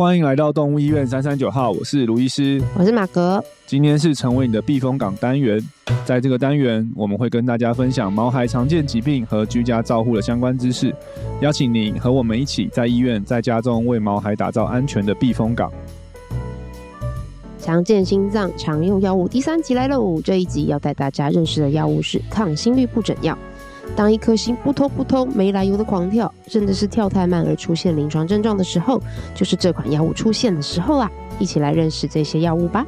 欢迎来到动物医院三三九号，我是卢医师，我是马格。今天是成为你的避风港单元，在这个单元，我们会跟大家分享毛孩常见疾病和居家照护的相关知识，邀请你和我们一起在医院、在家中为毛孩打造安全的避风港。常见心脏常用药物第三集来喽！这一集要带大家认识的药物是抗心律不整药。当一颗心扑通扑通没来由的狂跳，甚至是跳太慢而出现临床症状的时候，就是这款药物出现的时候啊！一起来认识这些药物吧。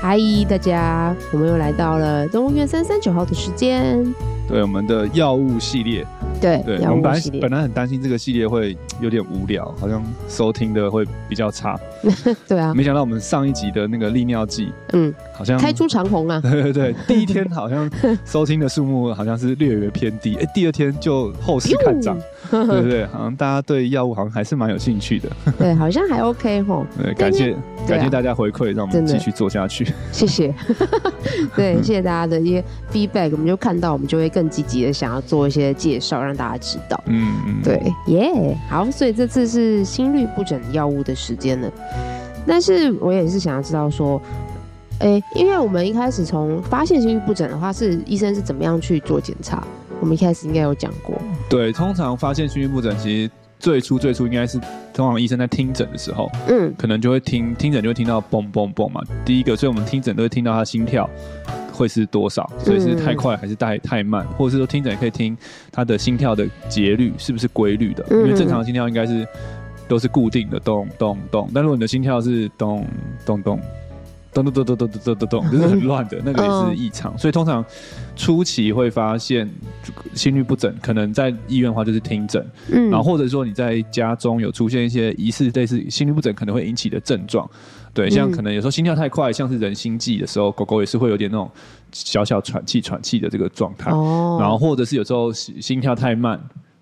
嗨，大家，我们又来到了动物医院三三九号的时间。对，我们的药物系列。对，对，我们本来本来很担心这个系列会有点无聊，好像收听的会比较差。对啊，没想到我们上一集的那个利尿剂，嗯，好像开出长虹啊。对 对对，第一天好像 收听的数目好像是略微偏低，哎，第二天就后市看涨，对 对对，好像大家对药物好像还是蛮有兴趣的。对，好像还 OK 吼。对，感谢感谢大家回馈，让我们继续做下去。谢谢。对，谢谢大家的一些 feedback，我们就看到，我们就会更积极的想要做一些介绍，让大家知道。嗯嗯，对，耶、yeah，好，所以这次是心律不整药物的时间了。但是我也是想要知道说，哎、欸，因为我们一开始从发现心律不整的话，是医生是怎么样去做检查？我们一开始应该有讲过。对，通常发现心律不整，其实最初最初应该是通常医生在听诊的时候，嗯，可能就会听听诊就会听到嘣嘣嘣嘛。第一个，所以我们听诊都会听到他心跳会是多少，所以是太快还是太太慢，或者是说听诊也可以听他的心跳的节律是不是规律的，因为正常的心跳应该是。都是固定的，咚咚咚。但如果你的心跳是咚咚咚咚咚咚咚咚咚咚咚，就是很乱的，那个也是异常。所以通常初期会发现心律不整，可能在医院的话就是听诊，嗯，然后或者说你在家中有出现一些疑似类似心律不整可能会引起的症状，对，像可能有时候心跳太快，像是人心悸的时候，狗狗也是会有点那种小小喘气喘气的这个状态，哦，然后或者是有时候心跳太慢。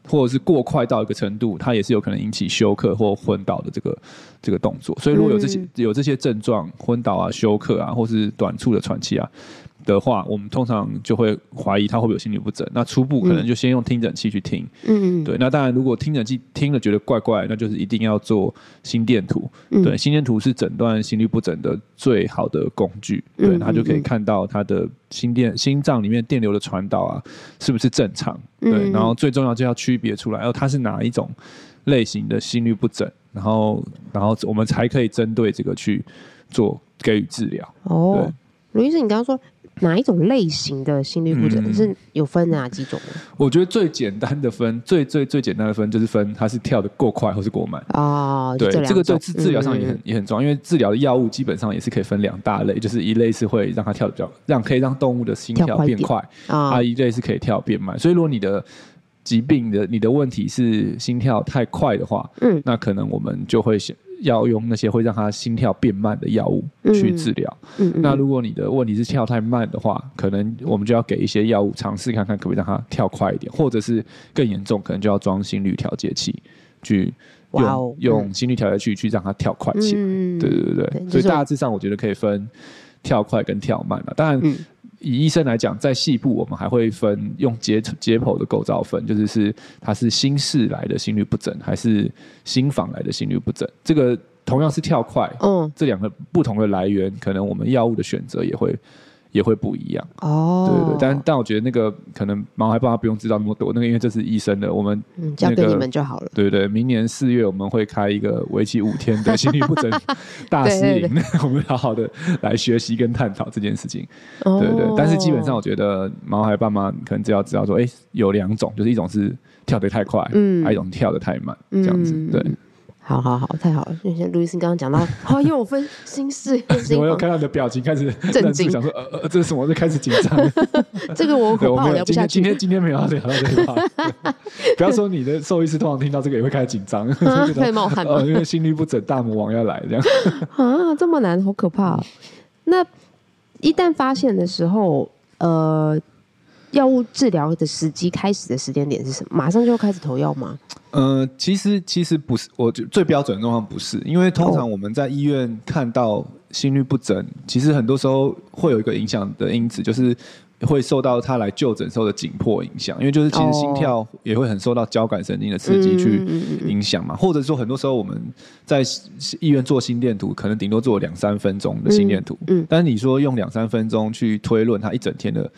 或者是过快到一个程度，它也是有可能引起休克或昏倒的这个这个动作。所以如果有这些有这些症状，昏倒啊、休克啊，或是短促的喘气啊。的话，我们通常就会怀疑他会不会有心律不整。那初步可能就先用听诊器去听。嗯，对。那当然，如果听诊器听了觉得怪怪，那就是一定要做心电图。嗯、对，心电图是诊断心律不整的最好的工具。嗯、对，他就可以看到他的心电、心脏里面电流的传导啊，是不是正常？对。嗯、然后最重要就要区别出来，然后它是哪一种类型的心律不整，然后然后我们才可以针对这个去做给予治疗。哦，卢医师，你刚刚说。哪一种类型的心律不整、嗯、是有分哪几种？我觉得最简单的分，最最最简单的分就是分它是跳的过快或是过慢哦。对，这，这个对治治疗上也很、嗯、也很重要，因为治疗的药物基本上也是可以分两大类，就是一类是会让它跳的比较让可以让动物的心跳变快啊，一类是可以跳变慢。所以如果你的疾病的你的问题是心跳太快的话，嗯，那可能我们就会选。要用那些会让他心跳变慢的药物去治疗。嗯，嗯，那如果你的问题是跳太慢的话，可能我们就要给一些药物尝试看看，可不可以让他跳快一点，或者是更严重，可能就要装心率调节器去用、用心率调节器去让他跳快起来。嗯、对对对对，对，所以大致上我觉得可以分跳快跟跳慢了。当然。嗯以医生来讲，在细部我们还会分用解解剖的构造分，就是是它是心室来的心律不整，还是心房来的心律不整。这个同样是跳快，嗯，这两个不同的来源，可能我们药物的选择也会。也会不一样。哦，对对对，但但我觉得那个可能毛孩爸妈不用知道那么多，那个因为这是医生的，我们、嗯、交给你们就好了。对对，明年四月我们会开一个为期五天的心律不整大 师营，我们好好的来学习跟探讨这件事情。哦、对对，但是基本上我觉得毛孩爸妈可能只要知道说，哎，有两种，就是一种是跳得太快，嗯，还有一种跳得太慢，这样子，对。好好好，太好了！因为路易斯刚刚讲到，好，因为我分心事。我有看到你的表情开始震惊，想说呃呃，这是什么？就开始紧张。这个我恐怕我聊不下去。今天今天没有要聊到这个话，不要说你的兽医师通常听到这个也会开始紧张，会冒汗因为心律不整大魔王要来这样。啊，这么难，好可怕哦！那一旦发现的时候，呃。药物治疗的时机开始的时间点是什么？马上就要开始投药吗？呃，其实其实不是，我最标准的状况不是，因为通常我们在医院看到心率不整，其实很多时候会有一个影响的因子，就是会受到他来就诊时候的紧迫影响，因为就是其实心跳也会很受到交感神经的刺激去影响嘛，或者说很多时候我们在医院做心电图，可能顶多做两三分钟的心电图，但是你说用两三分钟去推论他一整天的。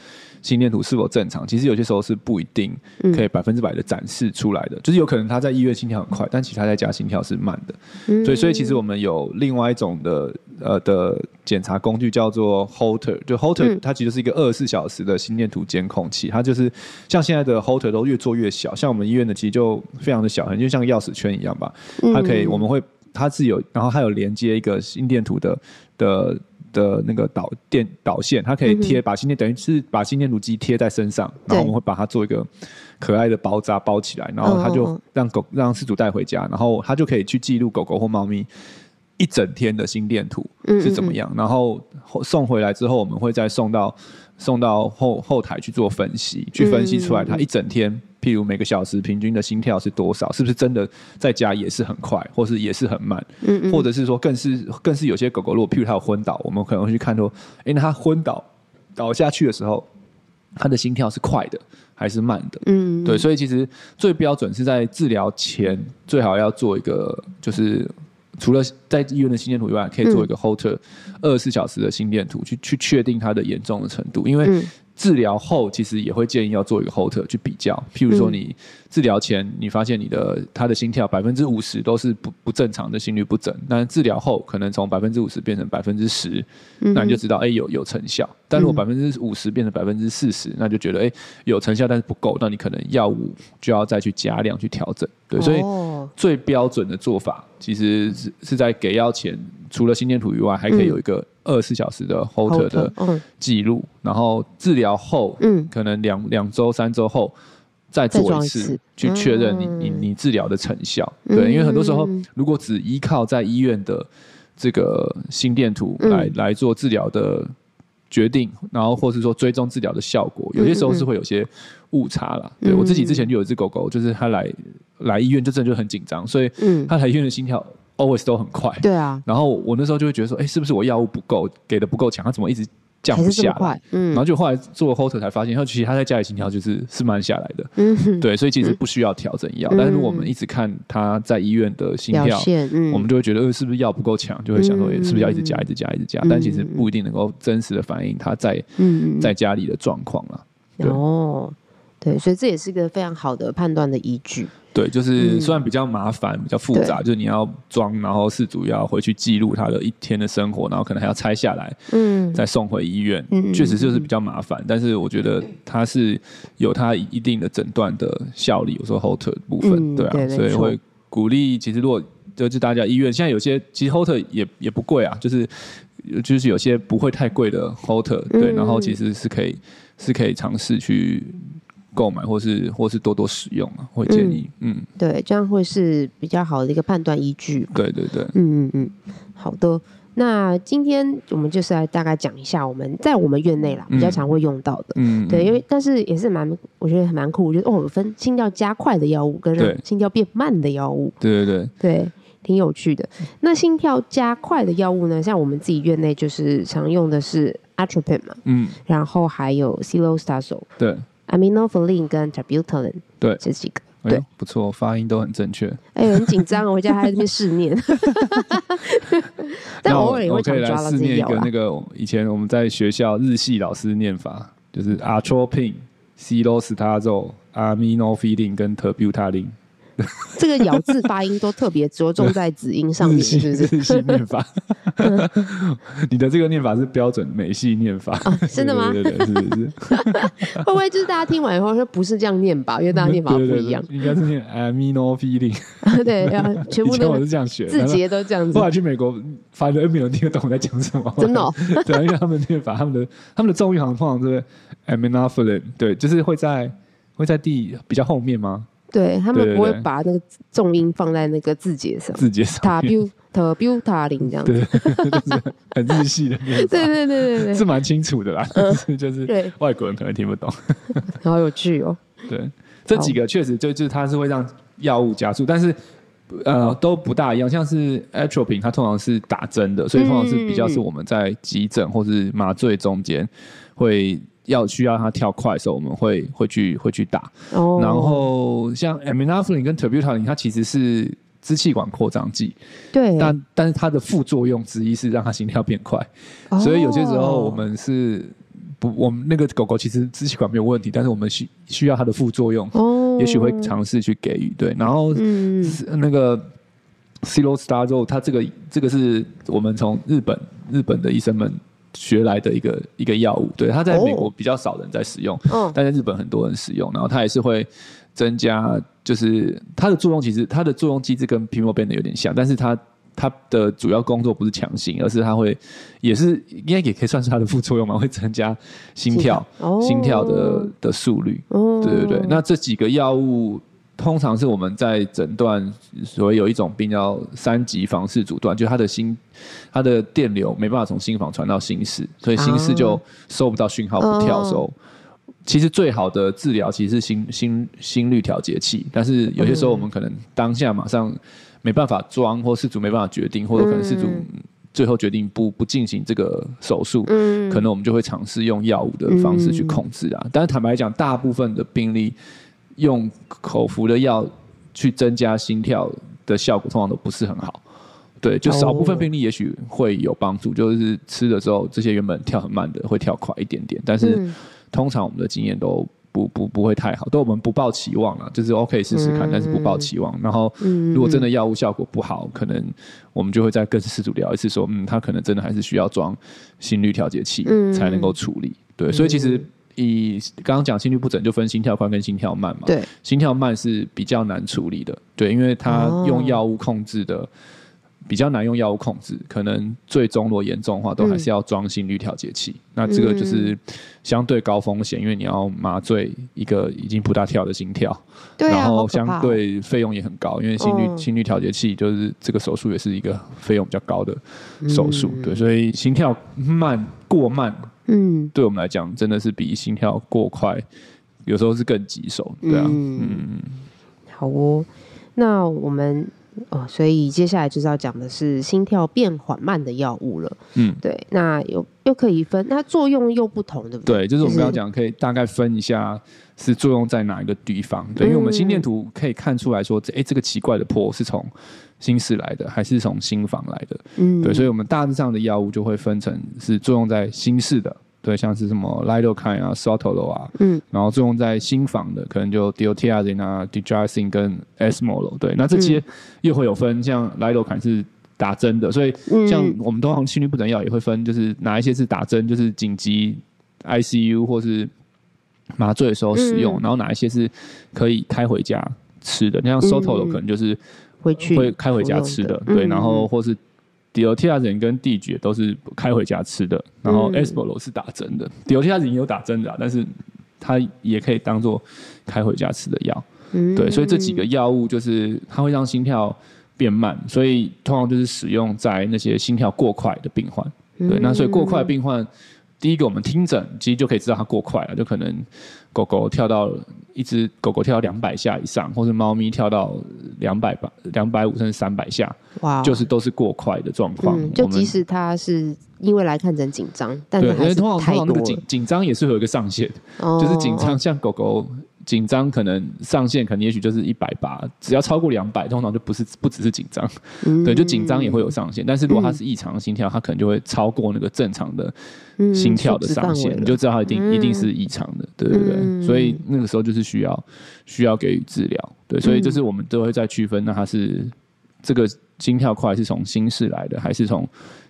心电图是否正常？其实有些时候是不一定可以百分之百的展示出来的，嗯、就是有可能他在医院心跳很快，但其实他在家心跳是慢的。嗯、所以，所以其实我们有另外一种的呃的检查工具叫做 Holter，就 Holter 它其实是一个二十四小时的心电图监控器，它就是像现在的 Holter 都越做越小，像我们医院的其实就非常的小，很就像钥匙圈一样吧。它可以，我们会它是有，然后它有连接一个心电图的的。的那个导电导线，它可以贴把心电，等于是把心电图机贴在身上，然后我们会把它做一个可爱的包扎包起来，然后它就让狗让饲主带回家，然后它就可以去记录狗狗或猫咪一整天的心电图是怎么样，然后送回来之后，我们会再送到送到后后台去做分析，去分析出来它一整天。譬如每个小时平均的心跳是多少？是不是真的在家也是很快，或是也是很慢？嗯嗯，或者是说更是更是有些狗狗，如果譬如它有昏倒，我们可能会去看说，哎、欸，那它昏倒倒下去的时候，它的心跳是快的还是慢的？嗯，嗯，对，所以其实最标准是在治疗前最好要做一个，就是除了在医院的心电图以外，可以做一个 Holter 二十四小时的心电图，去去确定它的严重的程度，因为。嗯治疗后其实也会建议要做一个 Holter 去比较，譬如说你治疗前你发现你的他的心跳百分之五十都是不不正常的心率不整，但治疗后可能从百分之五十变成百分之十，那你就知道哎、欸、有有成效。但如果百分之五十变成百分之四十，那就觉得哎、欸、有成效但是不够，那你可能药物就要再去加量去调整。对，所以最标准的做法其实是是在给药前，除了心电图以外，还可以有一个。二十四小时的 Holter 的记录，然后治疗后，嗯，可能两两周、三周后再做一次，去确认你你你治疗的成效。对，因为很多时候，如果只依靠在医院的这个心电图来来做治疗的决定，然后或是说追踪治疗的效果，有些时候是会有些误差啦。对，我自己之前就有一只狗狗，就是它来来医院就真的就很紧张，所以它来医院的心跳。Always 都很快，对啊。然后我那时候就会觉得说，哎，是不是我药物不够，给的不够强？他怎么一直降不下来？嗯。然后就后来做 Holter 才发现，其实他在家里心跳就是是慢下来的。嗯。对，所以其实不需要调整药，但是如果我们一直看他在医院的心跳，我们就会觉得，呃，是不是药不够强？就会想说，是不是要一直加、一直加、一直加？但其实不一定能够真实的反映他在在家里的状况了。哦，对，所以这也是一个非常好的判断的依据。对，就是虽然比较麻烦、比较复杂，就是你要装，然后饲主要回去记录他的一天的生活，然后可能还要拆下来，嗯，再送回医院，嗯，确实就是比较麻烦。但是我觉得它是有它一定的诊断的效力，有时候 Holter 部分，对啊，所以会鼓励。其实如果就是大家医院现在有些，其实 Holter 也也不贵啊，就是就是有些不会太贵的 Holter，对，然后其实是可以是可以尝试去。购买或是或是多多使用啊，会建议，嗯，嗯。对，这样会是比较好的一个判断依据。对对对，嗯嗯嗯，好的。那今天我们就是来大概讲一下我们在我们院内啦比较常会用到的，嗯，对，因为但是也是蛮，我觉得蛮酷，我觉得哦，有分心跳加快的药物跟心跳变慢的药物，对对对。对，挺有趣的。那心跳加快的药物呢，像我们自己院内就是常用的是 Atropine 嘛，嗯，然后还有 Cilostaxel 对。Aminophylline 跟 Terbutaline，对，这几个，对，不错，发音都很正确。哎，很紧张，我回家还在这边试念。但偶尔也会想抓到自己咬。我可以来试念一个那个以前我们在学校日系老师念法，就是 Atropine、c i l o s t a z o l、Aminophylline 跟 Terbutaline。这个咬字发音都特别着重在子音上面，是不是？日系念法，你的这个念法是标准美系念法，真的吗？对对对，是？会不会就是大家听完以后说不是这样念吧？因为大家念法不一样，应该是念 amino feeling。对，全部都我是这样学，字节都这样子。后来去美国，发现没有人听得懂我在讲什么，真的。对，因为他们念法，他们的他们的重音好像通常是 amino feeling，对，就是会在会在第比较后面吗？对，他们不会把那个重音放在那个字节上，字节上塔标塔标塔林这样子，很日系的对对对对对，是蛮清楚的啦，但是 就是外国人可能听不懂，好有趣哦。对，这几个确实就就是它是会让药物加速，但是呃都不大一样，像是 Atropine 它通常是打针的，所以通常是比较是我们在急诊或是麻醉中间会。要需要它跳快的时候，我们会会去会去打。哦。然后像 aminophylline 跟 terbutaline，它其实是支气管扩张剂。对。但但是它的副作用之一是让它心跳变快。哦。所以有些时候我们是不，我们那个狗狗其实支气管没有问题，但是我们需需要它的副作用。哦。也许会尝试去给予对，然后嗯那个 Citalopram 它这个这个是我们从日本日本的医生们。学来的一个一个药物，对，它在美国比较少人在使用，哦、但在日本很多人使用。然后它也是会增加，就是它的作用其实它的作用机制跟 Primoben 有点像，但是它它的主要工作不是强心，而是它会也是应该也可以算是它的副作用嘛，会增加心跳、哦、心跳的的速率。哦、对对对，那这几个药物。通常是我们在诊断，所谓有一种病叫三级房室阻断，就他的心，他的电流没办法从心房传到心室，所以心室就收不到讯号不跳的时候，其实最好的治疗其实是心心心率调节器，但是有些时候我们可能当下马上没办法装，或事主没办法决定，或者可能事主最后决定不不进行这个手术，可能我们就会尝试用药物的方式去控制啊。但是坦白讲，大部分的病例。用口服的药去增加心跳的效果，通常都不是很好。对，就少部分病例也许会有帮助，就是吃了之后，这些原本跳很慢的会跳快一点点。但是通常我们的经验都不不不会太好，对我们不抱期望了，就是 OK 试试看，但是不抱期望。然后如果真的药物效果不好，可能我们就会再跟饲主聊一次，说嗯，他可能真的还是需要装心率调节器才能够处理。对，所以其实。以刚刚讲心律不整，就分心跳快跟心跳慢嘛。对，心跳慢是比较难处理的，对，因为它用药物控制的、哦、比较难，用药物控制，可能最终如果严重的话，都还是要装心率调节器。嗯、那这个就是相对高风险，因为你要麻醉一个已经不大跳的心跳，对啊、然后相对费用也很高，因为心率、哦、心率调节器就是这个手术也是一个费用比较高的手术，嗯、对，所以心跳慢过慢。嗯，对我们来讲，真的是比心跳过快，有时候是更棘手，对啊。嗯，嗯好哦。那我们哦，所以接下来就是要讲的是心跳变缓慢的药物了。嗯，对。那又又可以分，那作用又不同，对不对？对，就是我们刚刚讲，可以大概分一下是作用在哪一个地方。对，嗯、因为我们心电图可以看出来说，哎，这个奇怪的坡是从。心室来的还是从心房来的？嗯，对，所以我们大致上的药物就会分成是作用在心室的，对，像是什么 lidocaine 啊、sotalol 啊，嗯，然后作用在心房的，可能就 diltiazem 啊、digoxin 跟 esmolol，对，那这些又会有分，像 lidocaine 是打针的，所以像我们通常心律不整药也会分，就是哪一些是打针，就是紧急 ICU 或是麻醉的时候使用，然后哪一些是可以开回家吃的，你像 sotalol 可能就是。会去会开回家吃的，的。对，然后或是 diltiazem 跟 dig 都是开回家吃的，然后 esmolol 是打针的，diltiazem 也有打针的，但是它也可以当做开回家吃的药，嗯、对，所以这几个药物就是它会让心跳变慢，所以通常就是使用在那些心跳过快的病患，对，那所以过快的病患，第一个我们听诊其实就可以知道它过快了，就可能。狗狗跳到一只狗狗跳到两百下以上，或者猫咪跳到两百八、两百五甚至三百下，哇，就是都是过快的状况。就即使它是因为来看诊紧张，但是还是对，因为通常通常那个紧紧张也是会有一个上限，哦、就是紧张像狗狗。紧张可能上限可能也许就是一百八，只要超过两百，通常就不是不只是紧张，嗯、对，就紧张也会有上限。但是如果它是异常的心跳，它可能就会超过那个正常的心跳的上限，嗯、你就知道它一定、嗯、一定是异常的，对对对。嗯、所以那个时候就是需要需要给予治疗，对。所以就是我们都会在区分，那它是这个心跳快是从心室来的，还是从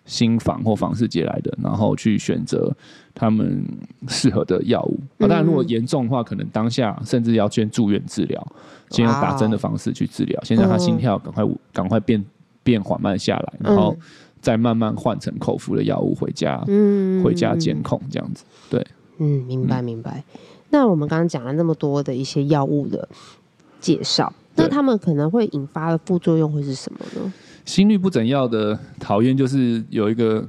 心房或房室接来的，然后去选择他们适合的药物。啊，当然如果严重的话，可能当下甚至要先住院治疗，先用打针的方式去治疗，先让他心跳赶快赶快变变缓慢下来，然后再慢慢换成口服的药物回家，嗯回家监控这样子。对，嗯，明白明白。那我们刚刚讲了那么多的一些药物的介绍，那他们可能会引发的副作用会是什么呢？心率不整药的讨厌就是有一个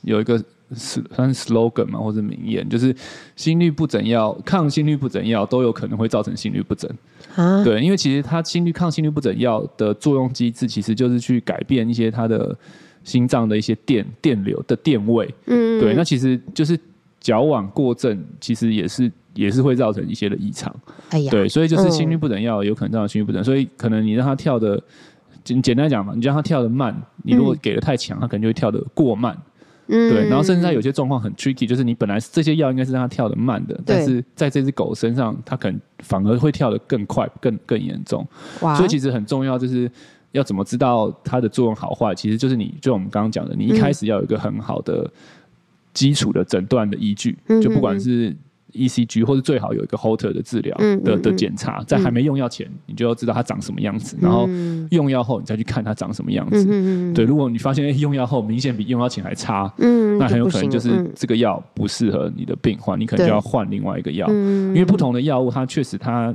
有一个算是 slogan 嘛，或者名言，就是心率不整药、抗心率不整药都有可能会造成心律不整。啊，对，因为其实它心率抗心率不整药的作用机制，其实就是去改变一些它的心脏的一些电电流的电位。嗯，对，那其实就是矫枉过正，其实也是也是会造成一些的异常。哎呀，对，所以就是心率不整药有可能造成心率不整，所以可能你让他跳的，简简单讲嘛，你让他跳的慢，你如果给的太强，他可能就会跳的过慢。嗯，对，然后甚至在有些状况很 tricky，就是你本来这些药应该是让它跳的慢的，但是在这只狗身上，它可能反而会跳得更快、更更严重。哇！所以其实很重要，就是要怎么知道它的作用好坏，其实就是你就我们刚刚讲的，你一开始要有一个很好的基础的诊断的依据，就不管是。E C G 或者最好有一个 Holter 的治疗的的检查，在还没用药前，你就要知道它长什么样子，然后用药后你再去看它长什么样子。对，如果你发现用药后明显比用药前还差，那很有可能就是这个药不适合你的病患，你可能就要换另外一个药，因为不同的药物它确实它。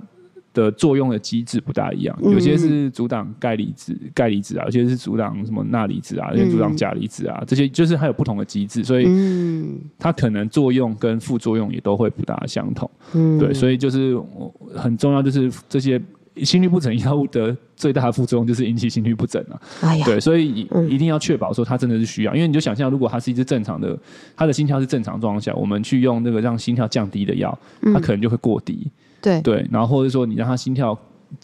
的作用的机制不大一样，有些是阻挡钙离子、钙离子啊，有些是阻挡什么钠离子啊，有些阻挡钾离子啊，这些就是它有不同的机制，所以它可能作用跟副作用也都会不大相同。对，所以就是很重要，就是这些心律不整药物的最大的副作用就是引起心律不整啊。对，所以一定要确保说它真的是需要，因为你就想象，如果它是一只正常的，它的心跳是正常状况下，我们去用那个让心跳降低的药，它可能就会过低。对对，然后或者说你让他心跳，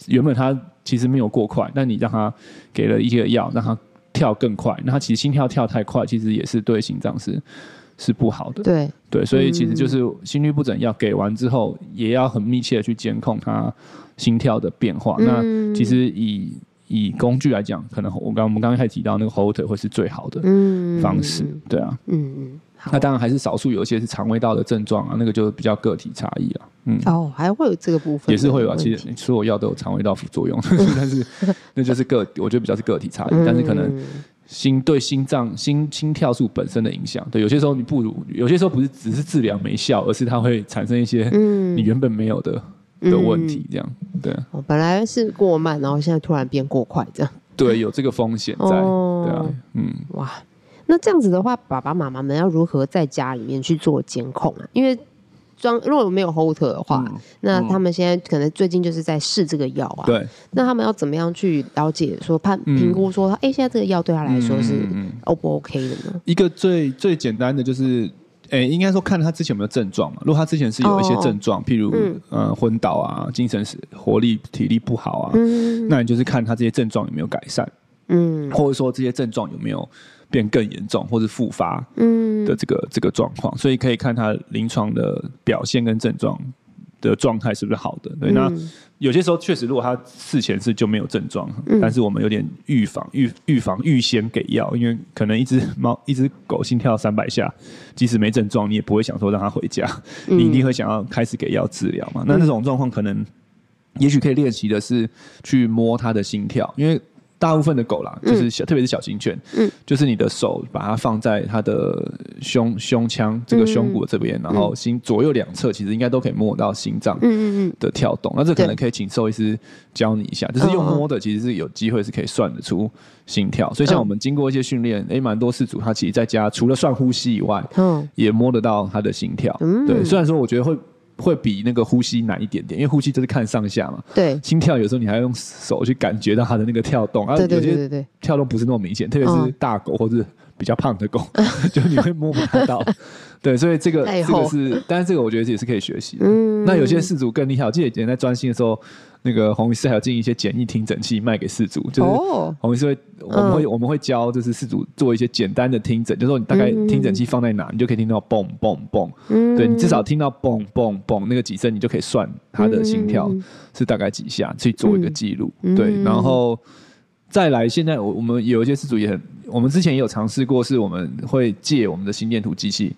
原本他其实没有过快，但你让他给了一些药，让他跳更快，那他其实心跳跳太快，其实也是对心脏是是不好的。对对，所以其实就是心律不整药给完之后，也要很密切的去监控他心跳的变化。嗯、那其实以以工具来讲，可能我刚我们刚刚开始提到那个 Holter 会是最好的方式。嗯、对啊，嗯嗯。那当然还是少数有一些是肠胃道的症状啊，那个就比较个体差异了。嗯，哦，还会有这个部分，也是会有啊。其实所有药都有肠胃道副作用，但是 那就是个，我觉得比较是个体差异。嗯、但是可能心对心脏心心跳数本身的影响，对，有些时候你不如，有些时候不是只是治疗没效，而是它会产生一些你原本没有的、嗯、的问题，这样对。我，本来是过慢，然后现在突然变过快，这样。对，有这个风险在。哦、对啊，嗯，哇。那这样子的话，爸爸妈妈们要如何在家里面去做监控啊？因为装如果没有 Holter 的话，嗯、那他们现在可能最近就是在试这个药啊。对。那他们要怎么样去了解说判评估说，哎、嗯，现在这个药对他来说是 O 不 OK 的呢？一个最最简单的就是，哎，应该说看他之前有没有症状嘛。如果他之前是有一些症状，哦、譬如、嗯、呃昏倒啊、精神活力、体力不好啊，嗯、那你就是看他这些症状有没有改善，嗯，或者说这些症状有没有。变更严重或是复发嗯。的这个、嗯、这个状况，所以可以看他临床的表现跟症状的状态是不是好的。对，嗯、那有些时候确实，如果他事前是就没有症状，嗯、但是我们有点预防预预防预先给药，因为可能一只猫一只狗心跳三百下，即使没症状，你也不会想说让它回家，嗯、你一定会想要开始给药治疗嘛。那那种状况可能，也许可以练习的是去摸它的心跳，因为。大部分的狗啦，就是小，嗯、特别是小型犬，嗯、就是你的手把它放在它的胸胸腔这个胸骨这边，嗯、然后心左右两侧其实应该都可以摸到心脏的跳动。那这可能可以请兽医师教你一下，就是用摸的，其实是有机会是可以算得出心跳。所以像我们经过一些训练，诶，蛮多事主他其实在家除了算呼吸以外，嗯、也摸得到他的心跳。嗯、对，虽然说我觉得会。会比那个呼吸难一点点，因为呼吸就是看上下嘛。对，心跳有时候你还要用手去感觉到它的那个跳动，啊，有些跳动不是那么明显，特别是大狗或者比较胖的狗，就你会摸不太到。对，所以这个这个是，但是这个我觉得也是可以学习的。那有些饲主更厉害，我记得以前在专心的时候。那个洪医师还有进一些简易听诊器卖给饲主，就是洪医师会，我们会我们会教，就是饲主做一些简单的听诊，就是说你大概听诊器放在哪，你就可以听到嘣嘣嘣，对，你至少听到嘣嘣嘣那个几声，你就可以算他的心跳是大概几下，去做一个记录，对，然后再来，现在我我们有一些事主也很，我们之前也有尝试过，是我们会借我们的心电图机器。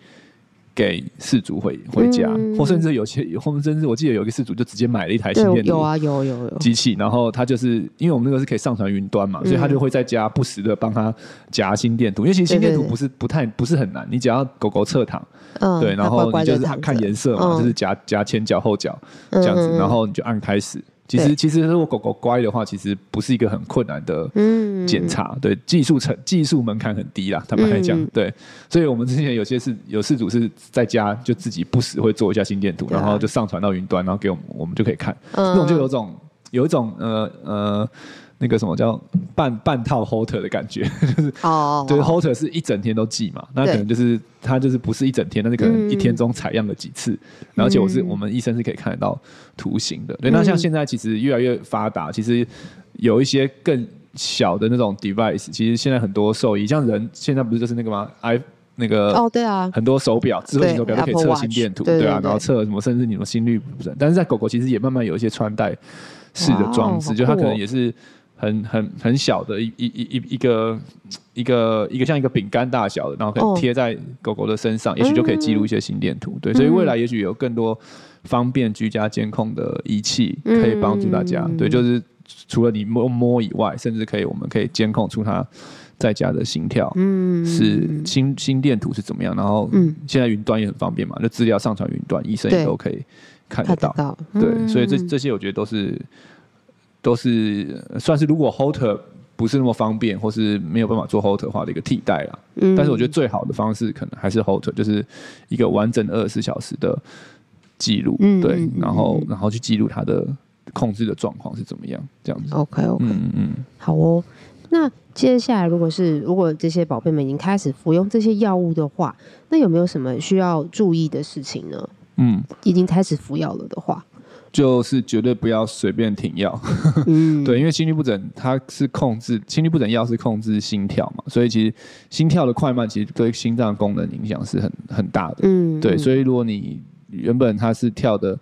给事主回回家，嗯、或甚至有些，或甚至我记得有一个事主就直接买了一台心电图，有啊有有有机器，然后他就是因为我们那个是可以上传云端嘛，嗯、所以他就会在家不时的帮他夹心电图，因为其实心电图不是不太不是很难，你只要狗狗侧躺，嗯、对，然后你就是看颜色嘛，嗯、就是夹夹前脚后脚这样子，然后你就按开始。其实，其实如果狗狗乖的话，其实不是一个很困难的检查。嗯、对，技术成技术门槛很低啦，他们来讲，嗯、对。所以我们之前有些是有事主是在家就自己不时会做一下心电图，啊、然后就上传到云端，然后给我们，我们就可以看。嗯、那种就有种有一种呃呃。那个什么叫半半套 Holter 的感觉，就是哦，就是 Holter 是一整天都记嘛，那可能就是它就是不是一整天，但是可能一天中采样了几次，而且我是我们医生是可以看得到图形的。对，那像现在其实越来越发达，其实有一些更小的那种 device，其实现在很多兽医，像人现在不是就是那个吗？i 那个哦，对啊，很多手表，智慧型手表都可以测心电图，对啊，然后测什么，甚至你的心率但是在狗狗其实也慢慢有一些穿戴式的装置，就它可能也是。很很很小的一一一一个一个一个像一个饼干大小的，然后可以贴在狗狗的身上，哦、也许就可以记录一些心电图。嗯、对，所以未来也许有更多方便居家监控的仪器可以帮助大家。嗯、对，就是除了你摸摸以外，甚至可以我们可以监控出它在家的心跳，嗯，是心心电图是怎么样。然后，现在云端也很方便嘛，就资料上传云端，医生也都可以看得到。得到嗯、对，所以这这些我觉得都是。都是算是，如果 holder 不是那么方便，或是没有办法做 holder 化的一个替代啦。嗯，但是我觉得最好的方式可能还是 holder，就是一个完整二十四小时的记录，嗯、对，然后然后去记录它的控制的状况是怎么样，这样子。OK OK，嗯嗯，好哦。那接下来，如果是如果这些宝贝们已经开始服用这些药物的话，那有没有什么需要注意的事情呢？嗯，已经开始服药了的话。就是绝对不要随便停药，嗯，对，因为心律不整它是控制心律不整药是控制心跳嘛，所以其实心跳的快慢其实对心脏功能影响是很很大的，嗯，对，所以如果你原本它是跳的，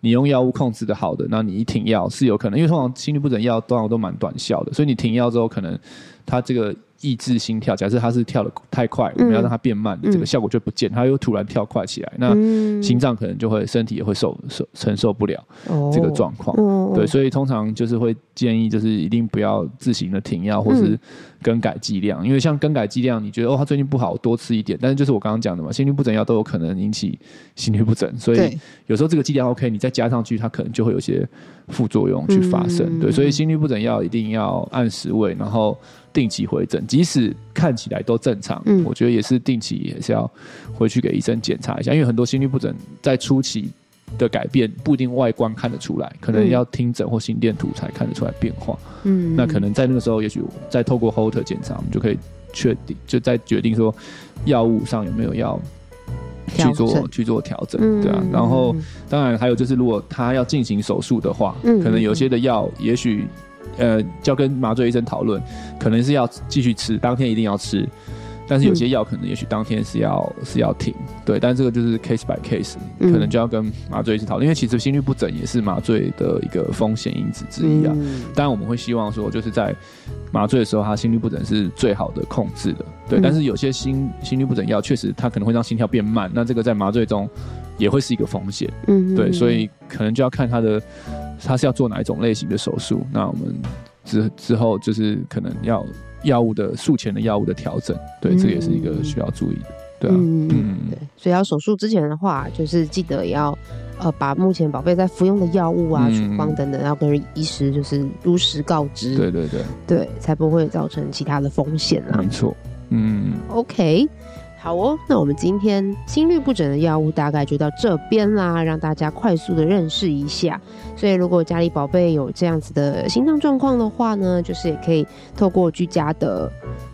你用药物控制的好的，那你一停药是有可能，因为通常心律不整药通常都蛮短效的，所以你停药之后可能它这个。抑制心跳，假设它是跳得太快，我们要让它变慢，这个效果就不见，它又突然跳快起来，那心脏可能就会身体也会受受承受不了这个状况。对，所以通常就是会建议，就是一定不要自行的停药或是更改剂量，因为像更改剂量，你觉得哦，它最近不好，多吃一点，但是就是我刚刚讲的嘛，心律不整药都有可能引起心律不整，所以有时候这个剂量 OK，你再加上去，它可能就会有些副作用去发生。对，所以心律不整药一定要按时喂，然后。定期回诊，即使看起来都正常，嗯、我觉得也是定期也是要回去给医生检查一下，因为很多心律不整在初期的改变不一定外观看得出来，可能要听诊或心电图才看得出来变化。嗯，那可能在那个时候，也许再透过 Holter 检查，我们就可以确定，就再决定说药物上有没有要去做去做调整，对啊。然后当然还有就是，如果他要进行手术的话，嗯、可能有些的药也许。呃，就要跟麻醉医生讨论，可能是要继续吃，当天一定要吃，但是有些药可能也许当天是要是要停，对，但这个就是 case by case，可能就要跟麻醉医生讨论，因为其实心律不整也是麻醉的一个风险因子之一啊。当然我们会希望说，就是在麻醉的时候，他心律不整是最好的控制的，对，但是有些心心律不整药确实它可能会让心跳变慢，那这个在麻醉中也会是一个风险，嗯，对，所以可能就要看他的。他是要做哪一种类型的手术？那我们之之后就是可能要药物的术前的药物的调整，对，这也是一个需要注意的，对啊，嗯，嗯。对，所以要手术之前的话，就是记得要呃把目前宝贝在服用的药物啊、处方等等，要跟医师就是如实告知，对对对，对，才不会造成其他的风险啊，没错，嗯，OK。好哦，那我们今天心律不整的药物大概就到这边啦，让大家快速的认识一下。所以如果家里宝贝有这样子的心脏状况的话呢，就是也可以透过居家的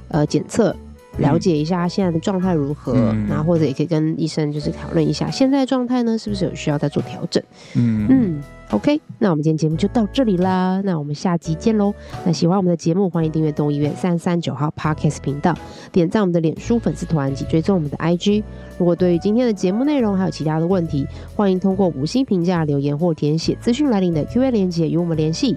呃检测，了解一下现在的状态如何，嗯、然后或者也可以跟医生就是讨论一下现在的状态呢是不是有需要再做调整。嗯嗯。OK，那我们今天节目就到这里啦，那我们下集见喽。那喜欢我们的节目，欢迎订阅动物医院三三九号 Podcast 频道，点赞我们的脸书粉丝团及追踪我们的 IG。如果对于今天的节目内容还有其他的问题，欢迎通过五星评价留言或填写资讯栏里的 Q&A 连结与我们联系。